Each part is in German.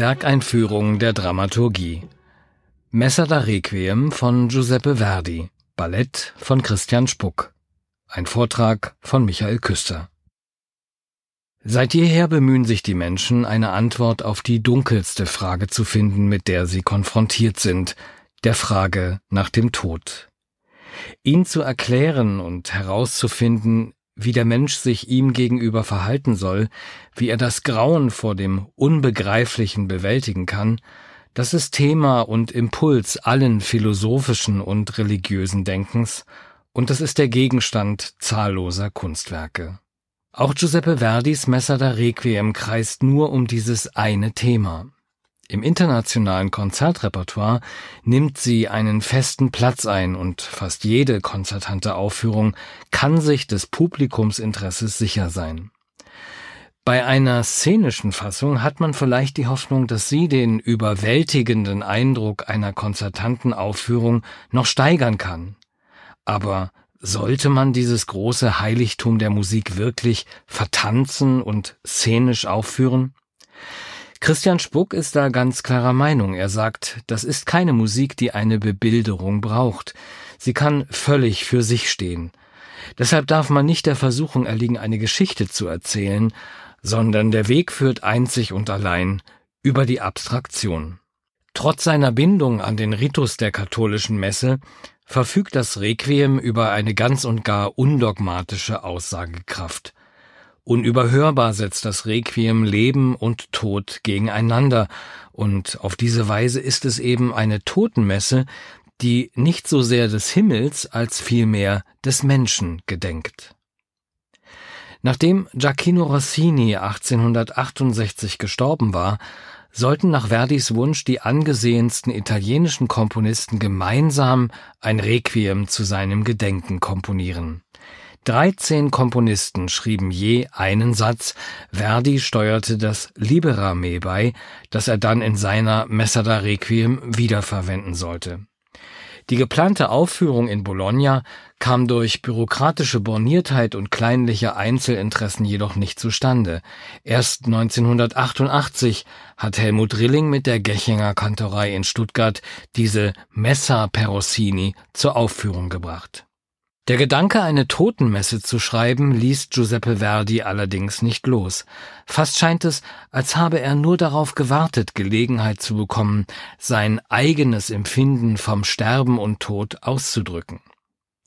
Werkeinführung der Dramaturgie. Messer da Requiem von Giuseppe Verdi. Ballett von Christian Spuck. Ein Vortrag von Michael Küster. Seit jeher bemühen sich die Menschen, eine Antwort auf die dunkelste Frage zu finden, mit der sie konfrontiert sind, der Frage nach dem Tod. Ihn zu erklären und herauszufinden, wie der Mensch sich ihm gegenüber verhalten soll, wie er das Grauen vor dem Unbegreiflichen bewältigen kann, das ist Thema und Impuls allen philosophischen und religiösen Denkens, und das ist der Gegenstand zahlloser Kunstwerke. Auch Giuseppe Verdis Messer da Requiem kreist nur um dieses eine Thema. Im internationalen Konzertrepertoire nimmt sie einen festen Platz ein und fast jede konzertante Aufführung kann sich des Publikumsinteresses sicher sein. Bei einer szenischen Fassung hat man vielleicht die Hoffnung, dass sie den überwältigenden Eindruck einer konzertanten Aufführung noch steigern kann. Aber sollte man dieses große Heiligtum der Musik wirklich vertanzen und szenisch aufführen? Christian Spuck ist da ganz klarer Meinung. Er sagt, das ist keine Musik, die eine Bebilderung braucht. Sie kann völlig für sich stehen. Deshalb darf man nicht der Versuchung erliegen, eine Geschichte zu erzählen, sondern der Weg führt einzig und allein über die Abstraktion. Trotz seiner Bindung an den Ritus der katholischen Messe verfügt das Requiem über eine ganz und gar undogmatische Aussagekraft. Unüberhörbar setzt das Requiem Leben und Tod gegeneinander, und auf diese Weise ist es eben eine Totenmesse, die nicht so sehr des Himmels als vielmehr des Menschen gedenkt. Nachdem Giacchino Rossini 1868 gestorben war, sollten nach Verdis Wunsch die angesehensten italienischen Komponisten gemeinsam ein Requiem zu seinem Gedenken komponieren. Dreizehn Komponisten schrieben je einen Satz, Verdi steuerte das Libera me bei, das er dann in seiner Messa da Requiem wiederverwenden sollte. Die geplante Aufführung in Bologna kam durch bürokratische Borniertheit und kleinliche Einzelinteressen jedoch nicht zustande. Erst 1988 hat Helmut Rilling mit der Gechinger Kantorei in Stuttgart diese Messa per Rossini zur Aufführung gebracht. Der Gedanke, eine Totenmesse zu schreiben, ließ Giuseppe Verdi allerdings nicht los. Fast scheint es, als habe er nur darauf gewartet, Gelegenheit zu bekommen, sein eigenes Empfinden vom Sterben und Tod auszudrücken.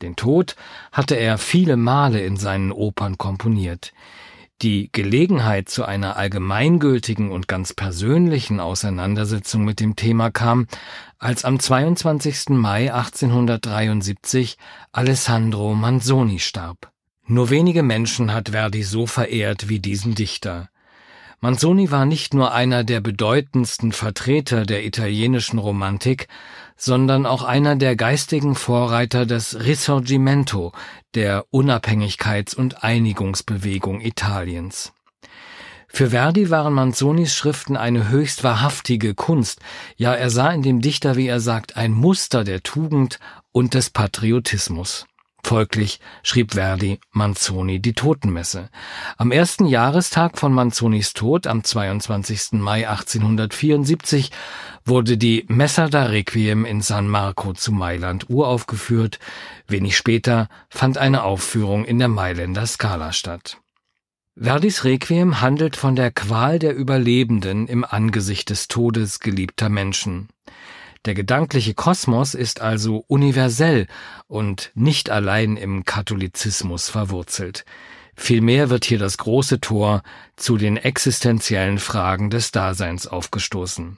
Den Tod hatte er viele Male in seinen Opern komponiert. Die Gelegenheit zu einer allgemeingültigen und ganz persönlichen Auseinandersetzung mit dem Thema kam, als am 22. Mai 1873 Alessandro Manzoni starb. Nur wenige Menschen hat Verdi so verehrt wie diesen Dichter. Manzoni war nicht nur einer der bedeutendsten Vertreter der italienischen Romantik, sondern auch einer der geistigen Vorreiter des Risorgimento, der Unabhängigkeits- und Einigungsbewegung Italiens. Für Verdi waren Manzonis Schriften eine höchst wahrhaftige Kunst, ja er sah in dem Dichter, wie er sagt, ein Muster der Tugend und des Patriotismus. Folglich schrieb Verdi Manzoni die Totenmesse. Am ersten Jahrestag von Manzonis Tod, am 22. Mai 1874, wurde die Messa da Requiem in San Marco zu Mailand uraufgeführt. Wenig später fand eine Aufführung in der Mailänder Scala statt. Verdis Requiem handelt von der Qual der Überlebenden im Angesicht des Todes geliebter Menschen. Der gedankliche Kosmos ist also universell und nicht allein im Katholizismus verwurzelt. Vielmehr wird hier das große Tor zu den existenziellen Fragen des Daseins aufgestoßen.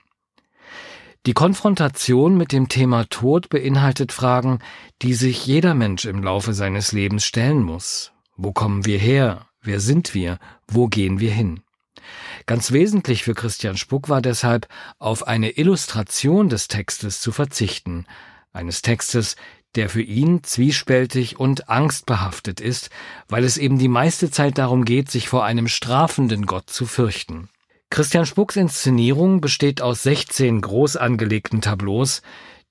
Die Konfrontation mit dem Thema Tod beinhaltet Fragen, die sich jeder Mensch im Laufe seines Lebens stellen muss. Wo kommen wir her? Wer sind wir? Wo gehen wir hin? Ganz wesentlich für Christian Spuck war deshalb, auf eine Illustration des Textes zu verzichten, eines Textes, der für ihn zwiespältig und angstbehaftet ist, weil es eben die meiste Zeit darum geht, sich vor einem strafenden Gott zu fürchten. Christian Spucks Inszenierung besteht aus 16 groß angelegten Tableaus,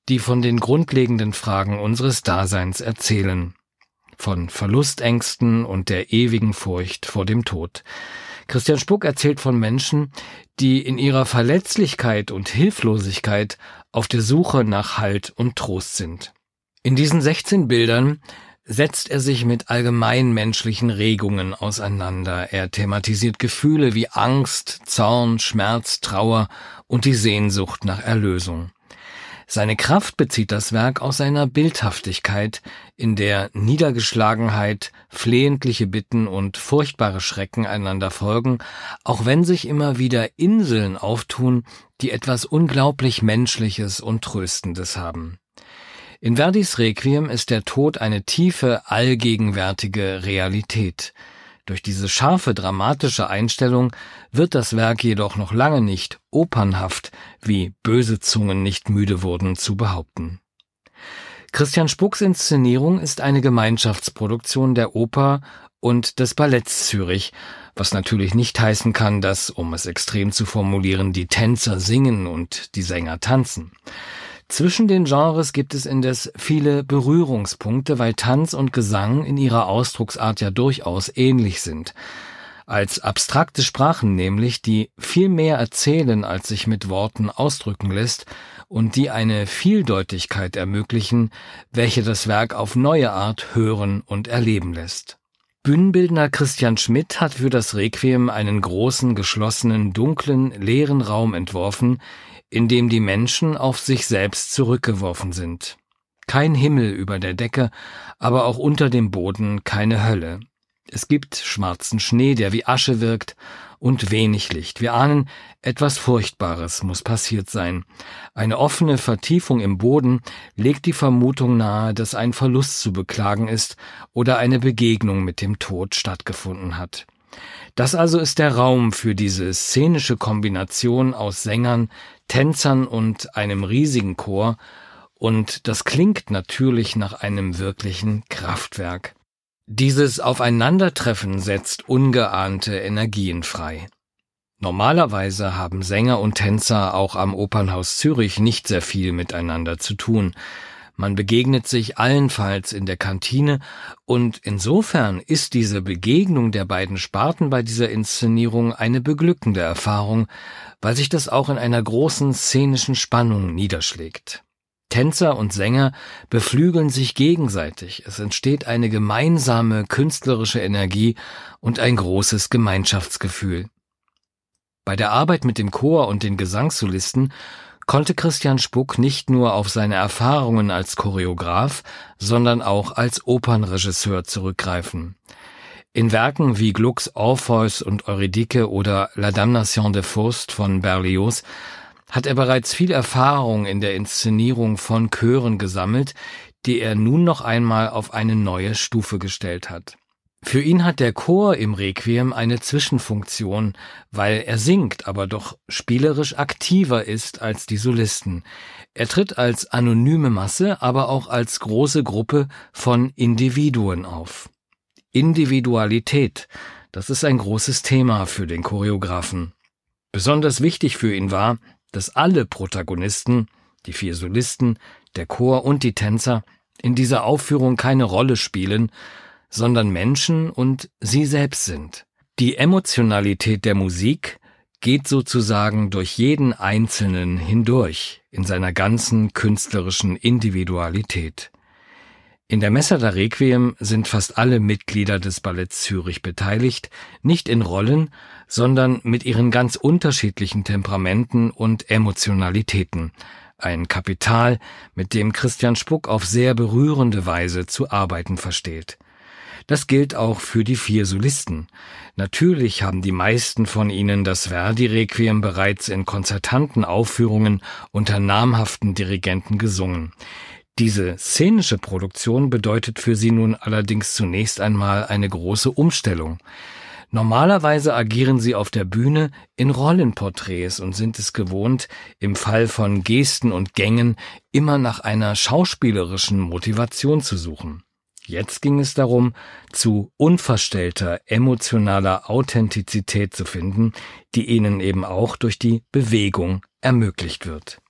die von den grundlegenden Fragen unseres Daseins erzählen. Von Verlustängsten und der ewigen Furcht vor dem Tod. Christian Spuck erzählt von Menschen, die in ihrer Verletzlichkeit und Hilflosigkeit auf der Suche nach Halt und Trost sind. In diesen 16 Bildern setzt er sich mit allgemeinmenschlichen Regungen auseinander. Er thematisiert Gefühle wie Angst, Zorn, Schmerz, Trauer und die Sehnsucht nach Erlösung. Seine Kraft bezieht das Werk aus seiner Bildhaftigkeit, in der Niedergeschlagenheit, flehentliche Bitten und furchtbare Schrecken einander folgen, auch wenn sich immer wieder Inseln auftun, die etwas unglaublich Menschliches und Tröstendes haben. In Verdis Requiem ist der Tod eine tiefe, allgegenwärtige Realität. Durch diese scharfe, dramatische Einstellung wird das Werk jedoch noch lange nicht opernhaft, wie böse Zungen nicht müde wurden zu behaupten. Christian Spucks Inszenierung ist eine Gemeinschaftsproduktion der Oper und des Balletts Zürich, was natürlich nicht heißen kann, dass, um es extrem zu formulieren, die Tänzer singen und die Sänger tanzen. Zwischen den Genres gibt es indes viele Berührungspunkte, weil Tanz und Gesang in ihrer Ausdrucksart ja durchaus ähnlich sind. Als abstrakte Sprachen nämlich, die viel mehr erzählen, als sich mit Worten ausdrücken lässt und die eine Vieldeutigkeit ermöglichen, welche das Werk auf neue Art hören und erleben lässt. Bühnenbildner Christian Schmidt hat für das Requiem einen großen, geschlossenen, dunklen, leeren Raum entworfen, in dem die Menschen auf sich selbst zurückgeworfen sind. Kein Himmel über der Decke, aber auch unter dem Boden keine Hölle. Es gibt schwarzen Schnee, der wie Asche wirkt, und wenig Licht. Wir ahnen, etwas Furchtbares muss passiert sein. Eine offene Vertiefung im Boden legt die Vermutung nahe, dass ein Verlust zu beklagen ist oder eine Begegnung mit dem Tod stattgefunden hat. Das also ist der Raum für diese szenische Kombination aus Sängern, Tänzern und einem riesigen Chor, und das klingt natürlich nach einem wirklichen Kraftwerk. Dieses Aufeinandertreffen setzt ungeahnte Energien frei. Normalerweise haben Sänger und Tänzer auch am Opernhaus Zürich nicht sehr viel miteinander zu tun. Man begegnet sich allenfalls in der Kantine und insofern ist diese Begegnung der beiden Sparten bei dieser Inszenierung eine beglückende Erfahrung, weil sich das auch in einer großen szenischen Spannung niederschlägt. Tänzer und Sänger beflügeln sich gegenseitig, es entsteht eine gemeinsame künstlerische Energie und ein großes Gemeinschaftsgefühl. Bei der Arbeit mit dem Chor und den Gesangssolisten konnte Christian Spuck nicht nur auf seine Erfahrungen als Choreograf, sondern auch als Opernregisseur zurückgreifen. In Werken wie Glucks Orpheus und Eurydike oder La Damnation de Faust von Berlioz hat er bereits viel Erfahrung in der Inszenierung von Chören gesammelt, die er nun noch einmal auf eine neue Stufe gestellt hat. Für ihn hat der Chor im Requiem eine Zwischenfunktion, weil er singt, aber doch spielerisch aktiver ist als die Solisten. Er tritt als anonyme Masse, aber auch als große Gruppe von Individuen auf. Individualität, das ist ein großes Thema für den Choreografen. Besonders wichtig für ihn war, dass alle Protagonisten, die vier Solisten, der Chor und die Tänzer, in dieser Aufführung keine Rolle spielen, sondern Menschen und sie selbst sind. Die Emotionalität der Musik geht sozusagen durch jeden Einzelnen hindurch in seiner ganzen künstlerischen Individualität. In der Messa da Requiem sind fast alle Mitglieder des Balletts Zürich beteiligt, nicht in Rollen, sondern mit ihren ganz unterschiedlichen Temperamenten und Emotionalitäten. Ein Kapital, mit dem Christian Spuck auf sehr berührende Weise zu arbeiten versteht. Das gilt auch für die vier Solisten. Natürlich haben die meisten von ihnen das Verdi-Requiem bereits in konzertanten Aufführungen unter namhaften Dirigenten gesungen. Diese szenische Produktion bedeutet für sie nun allerdings zunächst einmal eine große Umstellung. Normalerweise agieren sie auf der Bühne in Rollenporträts und sind es gewohnt, im Fall von Gesten und Gängen immer nach einer schauspielerischen Motivation zu suchen. Jetzt ging es darum, zu unverstellter emotionaler Authentizität zu finden, die ihnen eben auch durch die Bewegung ermöglicht wird.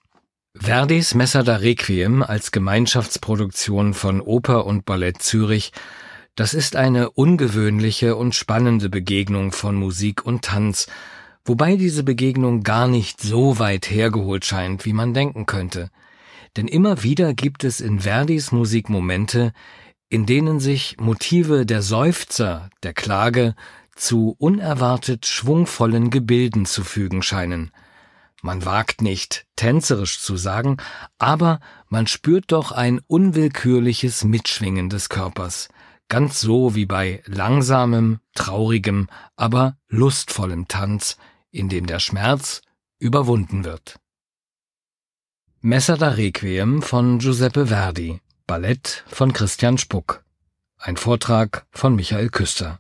Verdis Messa da Requiem als Gemeinschaftsproduktion von Oper und Ballett Zürich Das ist eine ungewöhnliche und spannende Begegnung von Musik und Tanz, wobei diese Begegnung gar nicht so weit hergeholt scheint, wie man denken könnte. Denn immer wieder gibt es in Verdis Musik Momente, in denen sich Motive der Seufzer, der Klage zu unerwartet schwungvollen Gebilden zu fügen scheinen. Man wagt nicht, tänzerisch zu sagen, aber man spürt doch ein unwillkürliches Mitschwingen des Körpers, ganz so wie bei langsamem, traurigem, aber lustvollem Tanz, in dem der Schmerz überwunden wird. Messer da Requiem von Giuseppe Verdi, Ballett von Christian Spuck. Ein Vortrag von Michael Küster.